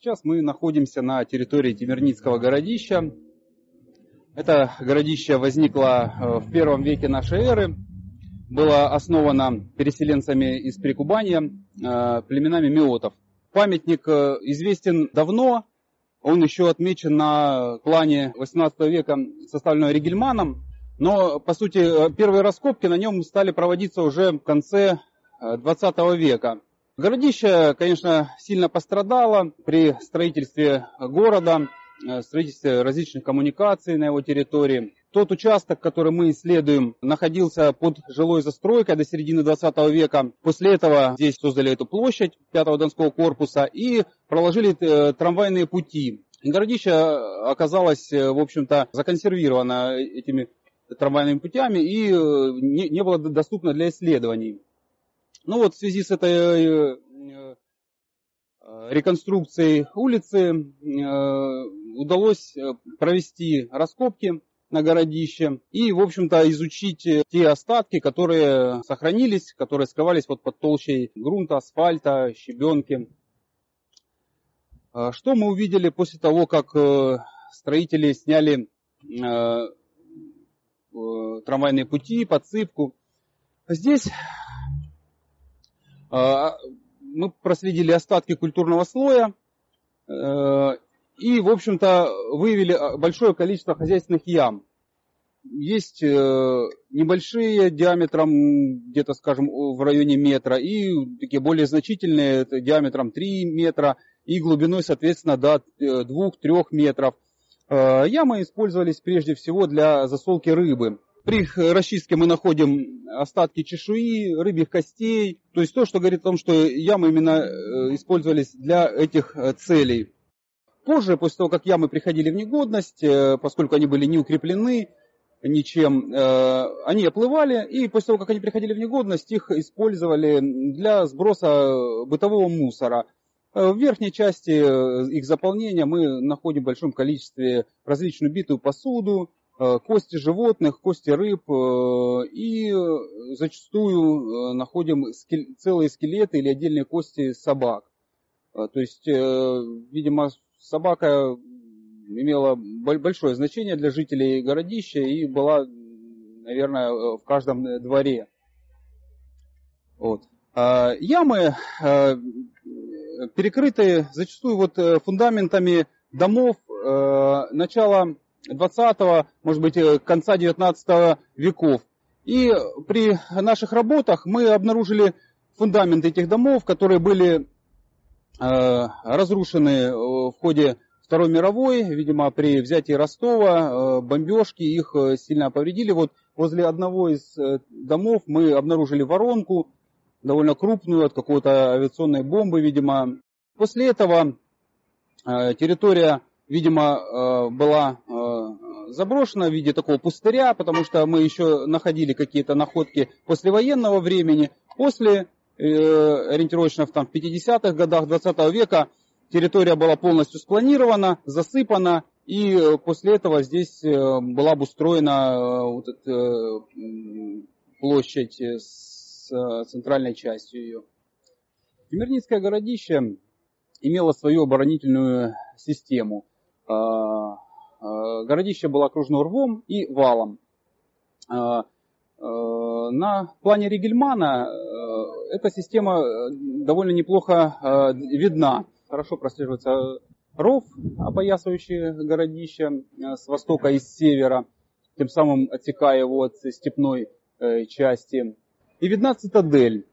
Сейчас мы находимся на территории Тимирницкого городища. Это городище возникло э, в первом веке нашей эры. Было основано переселенцами из Прикубания, э, племенами миотов. Памятник э, известен давно. Он еще отмечен на плане 18 века, составленного Ригельманом. Но, по сути, первые раскопки на нем стали проводиться уже в конце 20 века. Городище, конечно, сильно пострадало при строительстве города, э, строительстве различных коммуникаций на его территории. Тот участок, который мы исследуем, находился под жилой застройкой до середины 20 века. После этого здесь создали эту площадь 5-го Донского корпуса и проложили э, трамвайные пути. Городище оказалось, э, в общем-то, законсервировано этими трамвайными путями и не было доступно для исследований. Ну вот в связи с этой э, э, реконструкцией улицы э, удалось провести раскопки на городище и, в общем-то, изучить те остатки, которые сохранились, которые сковались вот под толщей грунта, асфальта, щебенки. Что мы увидели после того, как строители сняли трамвайные пути, подсыпку? Здесь а, мы проследили остатки культурного слоя э, и, в общем-то, выявили а, большое количество хозяйственных ям. Есть э, небольшие диаметром где-то, скажем, в районе метра и такие более значительные диаметром 3 метра и глубиной, соответственно, до 2-3 э, метров. Ямы использовались прежде всего для засолки рыбы. При расчистке мы находим остатки чешуи, рыбьих костей. То есть то, что говорит о том, что ямы именно э, использовались для этих э, целей. Позже, после того, как ямы приходили в негодность, э, поскольку они были не укреплены ничем, они оплывали, и после того, как они приходили в негодность, их использовали для сброса бытового мусора. В верхней части их заполнения мы находим в большом количестве различную битую посуду, кости животных, кости рыб э, и зачастую э, находим целые скелеты или отдельные кости собак. То есть, видимо, собака имела большое значение для жителей городища и была, наверное, в каждом дворе. Вот. Ямы перекрыты зачастую вот фундаментами домов начала 20 может быть, э, конца 19 веков. И при наших работах мы обнаружили фундамент этих домов, которые были э, разрушены в ходе Второй мировой, видимо, при взятии Ростова, э, бомбежки их сильно повредили. Вот возле одного из домов мы обнаружили воронку, довольно крупную, от какой-то авиационной бомбы, видимо. После этого территория, видимо, была заброшена в виде такого пустыря, потому что мы еще находили какие-то находки послевоенного времени. После, э, ориентировочно в, там, в 50-х годах 20 века, территория была полностью спланирована, засыпана, и э, после этого здесь э, была обустроена э, вот эта площадь с центральной частью ее. Тимирницкое городище имело свою оборонительную систему. А, Э, городище было окружено рвом и валом. Э, э, на плане Ригельмана эта система довольно неплохо видна. Хорошо прослеживается ров, опоясывающий городище с востока и с севера, тем самым отсекая его от степной части. И видна цитадель.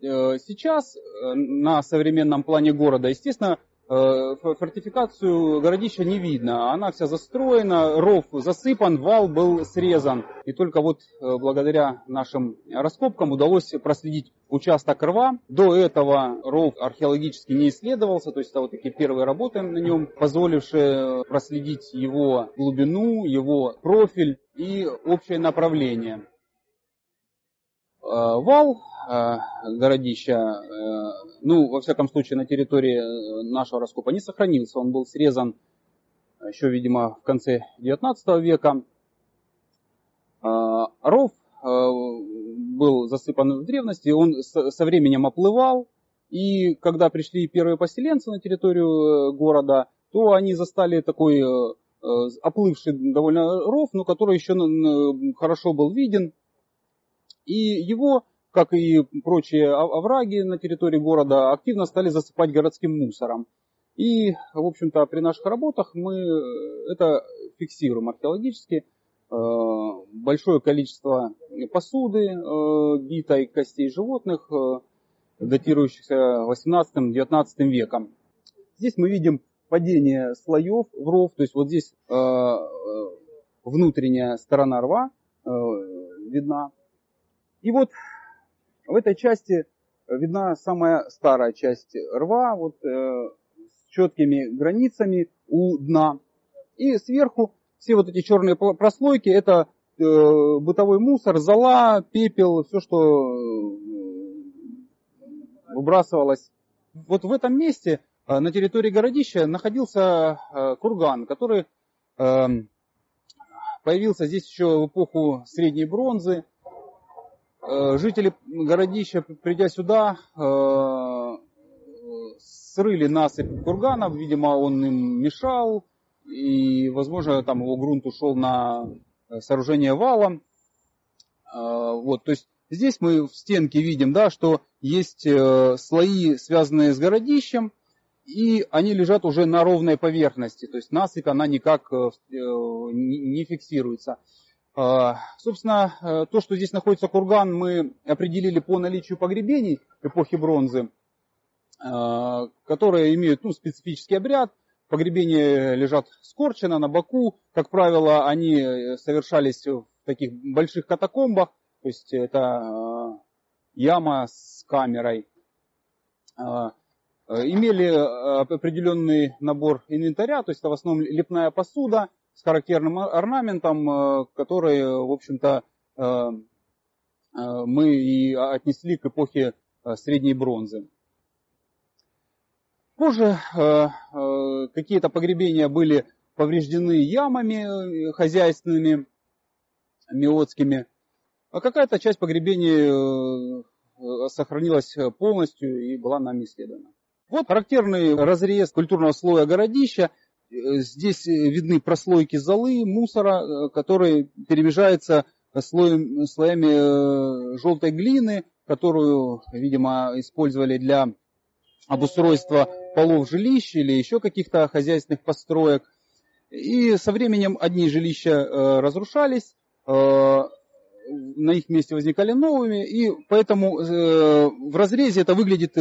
Сейчас на современном плане города, естественно, Э, фортификацию городища не видно. Она вся застроена, ров засыпан, вал был срезан. И только вот э, благодаря нашим раскопкам удалось проследить участок рва. До этого ров археологически не исследовался, то есть это вот такие первые работы на нем, позволившие проследить его глубину, его профиль и общее направление. Э, вал Э, городища, э, ну, во всяком случае, на территории нашего раскопа не сохранился. Он был срезан еще, видимо, в конце 19 века. Ров был засыпан в древности, он со временем оплывал, И когда пришли первые поселенцы на территорию города, то они застали такой оплывший довольно ров, но который еще хорошо был виден. И его, как и прочие овраги на территории города, активно стали засыпать городским мусором. И, в общем-то, при наших работах мы это фиксируем археологически. Большое количество посуды, битой костей животных, датирующихся 18-19 веком. Здесь мы видим падение слоев в ров, то есть вот здесь э, э, внутренняя сторона рва э, видна. И вот в этой части видна самая старая часть рва, вот э, с четкими границами у дна. И сверху все вот эти черные прослойки, это э, бытовой мусор, зола, пепел, все, что э, выбрасывалось. Вот в этом месте Э, на территории городища находился э, курган, который эм, появился здесь еще в эпоху средней бронзы. Э, жители городища, придя сюда, срыли насыпь курганов, видимо, он им мешал, и, возможно, там его грунт ушел на сооружение вала. Вот, то есть здесь мы в стенке видим, да, что есть слои, связанные с городищем, и они лежат уже на ровной поверхности, то есть насыпь она никак э, э, не фиксируется. А, собственно, э, то, что здесь находится курган, мы определили по наличию погребений эпохи бронзы, которые имеют ну, специфический обряд. Погребения лежат скорчено на боку. Как правило, они совершались в таких больших катакомбах. То есть это яма с камерой. Э, имели э, определенный набор инвентаря, то есть это в основном лепная посуда с характерным орнаментом, э, который, в общем-то, мы и отнесли к эпохе средней бронзы. Позже какие-то погребения были повреждены ямами хозяйственными, миотскими, а какая-то часть погребений сохранилась полностью и была нами исследована. Вот характерный разрез культурного слоя городища. Э, здесь э, видны прослойки золы, мусора, э, который перемежается слоем, слоями желтой глины, которую, видимо, использовали для обустройства полов жилищ или еще каких-то хозяйственных построек. И со временем одни жилища разрушались, на их месте возникали новыми, и поэтому в разрезе это выглядит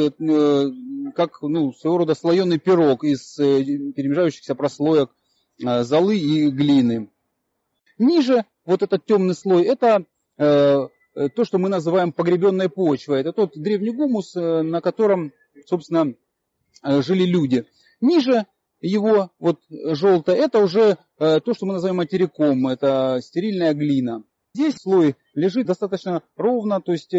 как ну, своего рода слоеный пирог из э, перемежающихся прослоек э, золы и глины. Ниже вот этот темный слой, это э, то, что мы называем погребенной почвой. Это тот древний гумус, на котором, собственно, жили люди. Ниже его, вот желтое, это уже то, что мы называем материком, это стерильная глина. Здесь слой лежит достаточно ровно, то есть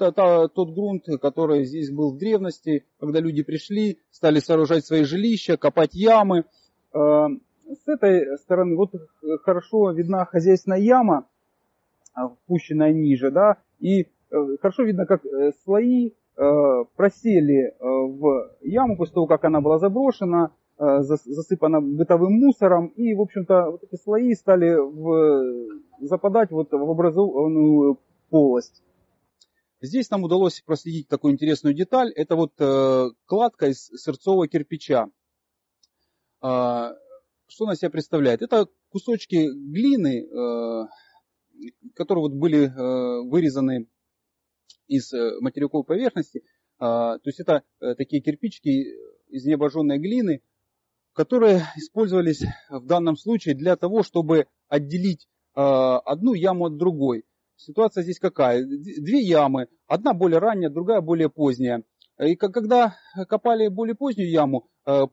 та, та, тот грунт, который здесь был в древности, когда люди пришли, стали сооружать свои жилища, копать ямы. Э, с этой стороны вот хорошо видна хозяйственная яма, э, впущенная ниже, да, и хорошо видно, как слои просели в яму после того, как она была заброшена, Э, засыпана бытовым мусором, и, в общем-то, вот эти слои стали в, западать вот в образованную полость. Здесь нам удалось проследить такую интересную деталь. Это вот э, кладка из сырцового кирпича. Э, что она себя представляет? Это кусочки глины, э, которые вот были э, вырезаны из э, материковой поверхности. Э, то есть это э, такие кирпичики из необожженной глины, которые использовались в данном случае для того, чтобы отделить э, одну яму от другой. Ситуация здесь какая? Две ямы, одна более ранняя, другая более поздняя. И когда копали более позднюю яму, э,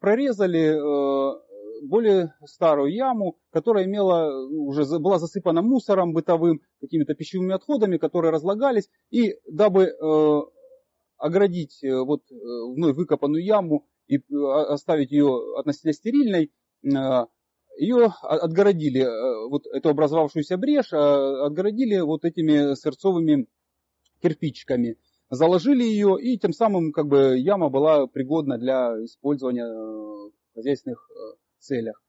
прорезали э, более старую яму, которая имела, уже была засыпана мусором бытовым, какими-то пищевыми отходами, которые разлагались. И дабы оградить вот вновь выкопанную яму и э, оставить ее относительно стерильной, э, ее отгородили, э, вот эту образовавшуюся брешь, отгородили вот этими сырцовыми кирпичиками. заложили ее, и тем самым как бы яма была пригодна для использования в хозяйственных целях.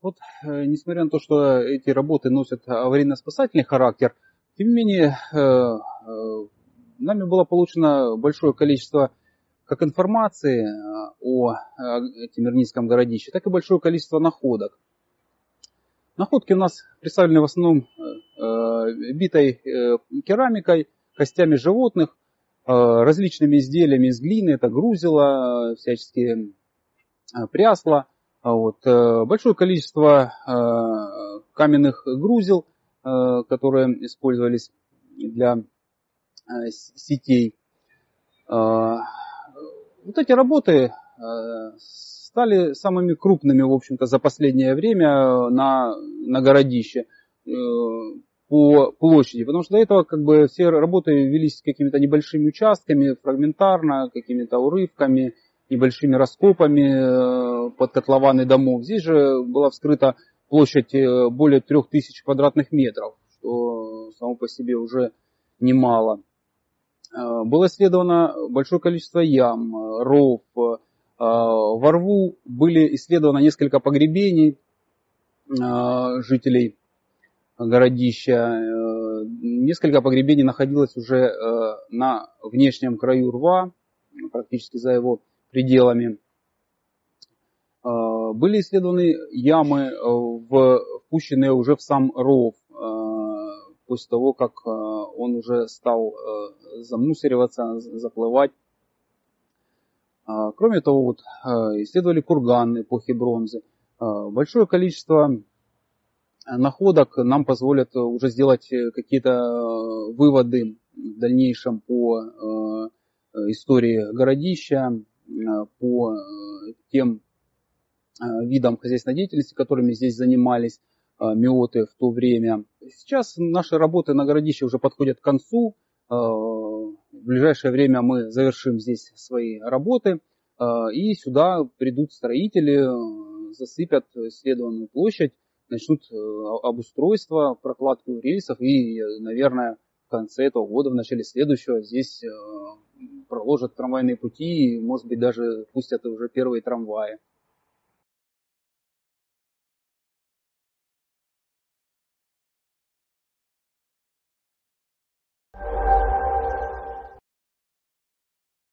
Вот, несмотря на то, что эти работы носят аварийно-спасательный характер, тем не менее, нами было получено большое количество как информации о Тимирнийском городище, так и большое количество находок. Находки у нас представлены в основном э, битой э, керамикой, костями животных, э, различными изделиями из глины, это грузила, всяческие прясла, вот, большое количество каменных грузил, которые использовались для сетей. Вот эти работы стали самыми крупными, в общем-то, за последнее время на, на городище э, по площади, потому что до этого как бы все работы велись какими-то небольшими участками, фрагментарно, какими-то урывками, небольшими раскопами э, под котлованы домов. Здесь же была вскрыта площадь э, более 3000 квадратных метров, что само по себе уже немало. Было исследовано большое количество ям, ров, а, во рву были исследованы несколько погребений жителей городища. Э, несколько погребений находилось уже э, на внешнем краю рва, практически за его пределами. Были исследованы ямы, э, впущенные уже в сам ров, после того, как он уже стал замусориваться, заплывать. А, кроме того, вот, а, исследовали курганы эпохи бронзы. А, большое количество находок нам позволят уже сделать какие-то выводы в дальнейшем по истории городища, по тем видам хозяйственной деятельности, которыми здесь занимались миоты в то время. Сейчас наши работы на городище уже подходят к концу. В ближайшее время мы завершим здесь свои работы, а, и сюда придут строители, засыпят исследованную площадь, начнут э, обустройство, прокладку рельсов и, наверное, в конце этого года, в начале следующего здесь э, проложат трамвайные пути и, может быть, даже пустят уже первые трамваи.